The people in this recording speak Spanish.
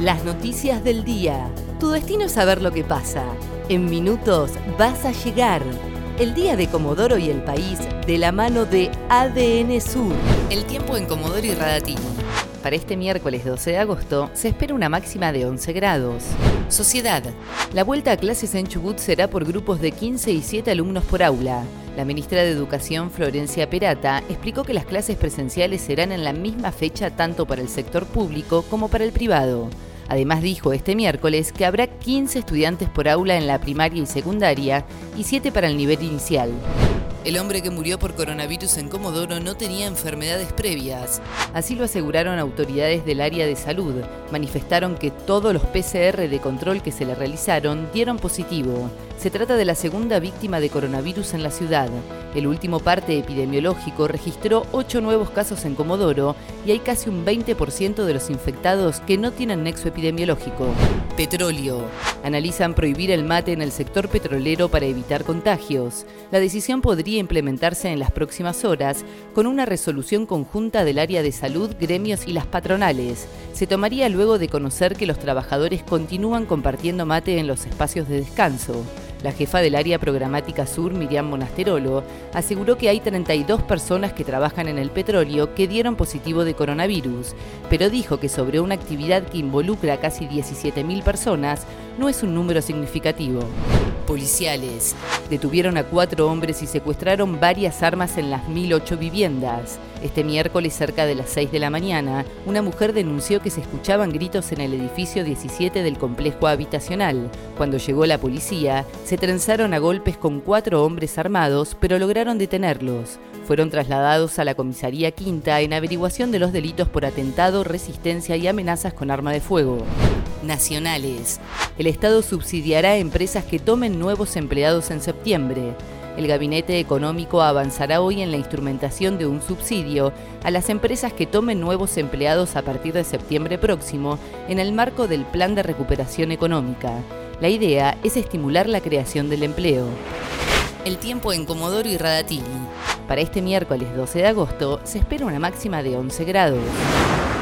Las noticias del día. Tu destino es saber lo que pasa. En minutos vas a llegar. El día de Comodoro y el país de la mano de ADN Sur. El tiempo en Comodoro y Radatini. Para este miércoles 12 de agosto se espera una máxima de 11 grados. Sociedad. La vuelta a clases en Chubut será por grupos de 15 y 7 alumnos por aula. La ministra de Educación, Florencia Perata, explicó que las clases presenciales serán en la misma fecha tanto para el sector público como para el privado. Además dijo este miércoles que habrá 15 estudiantes por aula en la primaria y secundaria y 7 para el nivel inicial. El hombre que murió por coronavirus en Comodoro no tenía enfermedades previas. Así lo aseguraron autoridades del área de salud. Manifestaron que todos los PCR de control que se le realizaron dieron positivo. Se trata de la segunda víctima de coronavirus en la ciudad. El último parte epidemiológico registró ocho nuevos casos en Comodoro y hay casi un 20% de los infectados que no tienen nexo epidemiológico. Petróleo. Analizan prohibir el mate en el sector petrolero para evitar contagios. La decisión podría implementarse en las próximas horas con una resolución conjunta del área de salud, gremios y las patronales. Se tomaría luego de conocer que los trabajadores continúan compartiendo mate en los espacios de descanso. La jefa del área programática sur, Miriam Monasterolo, aseguró que hay 32 personas que trabajan en el petróleo que dieron positivo de coronavirus, pero dijo que sobre una actividad que involucra a casi 17.000 personas no es un número significativo. Policiales. Detuvieron a cuatro hombres y secuestraron varias armas en las 1008 viviendas. Este miércoles, cerca de las 6 de la mañana, una mujer denunció que se escuchaban gritos en el edificio 17 del complejo habitacional. Cuando llegó la policía, se trenzaron a golpes con cuatro hombres armados, pero lograron detenerlos. Fueron trasladados a la comisaría quinta en averiguación de los delitos por atentado, resistencia y amenazas con arma de fuego. Nacionales. El Estado subsidiará empresas que tomen nuevos empleados en septiembre. El Gabinete Económico avanzará hoy en la instrumentación de un subsidio a las empresas que tomen nuevos empleados a partir de septiembre próximo en el marco del Plan de Recuperación Económica. La idea es estimular la creación del empleo. El tiempo en Comodoro y Radatini. Para este miércoles 12 de agosto se espera una máxima de 11 grados.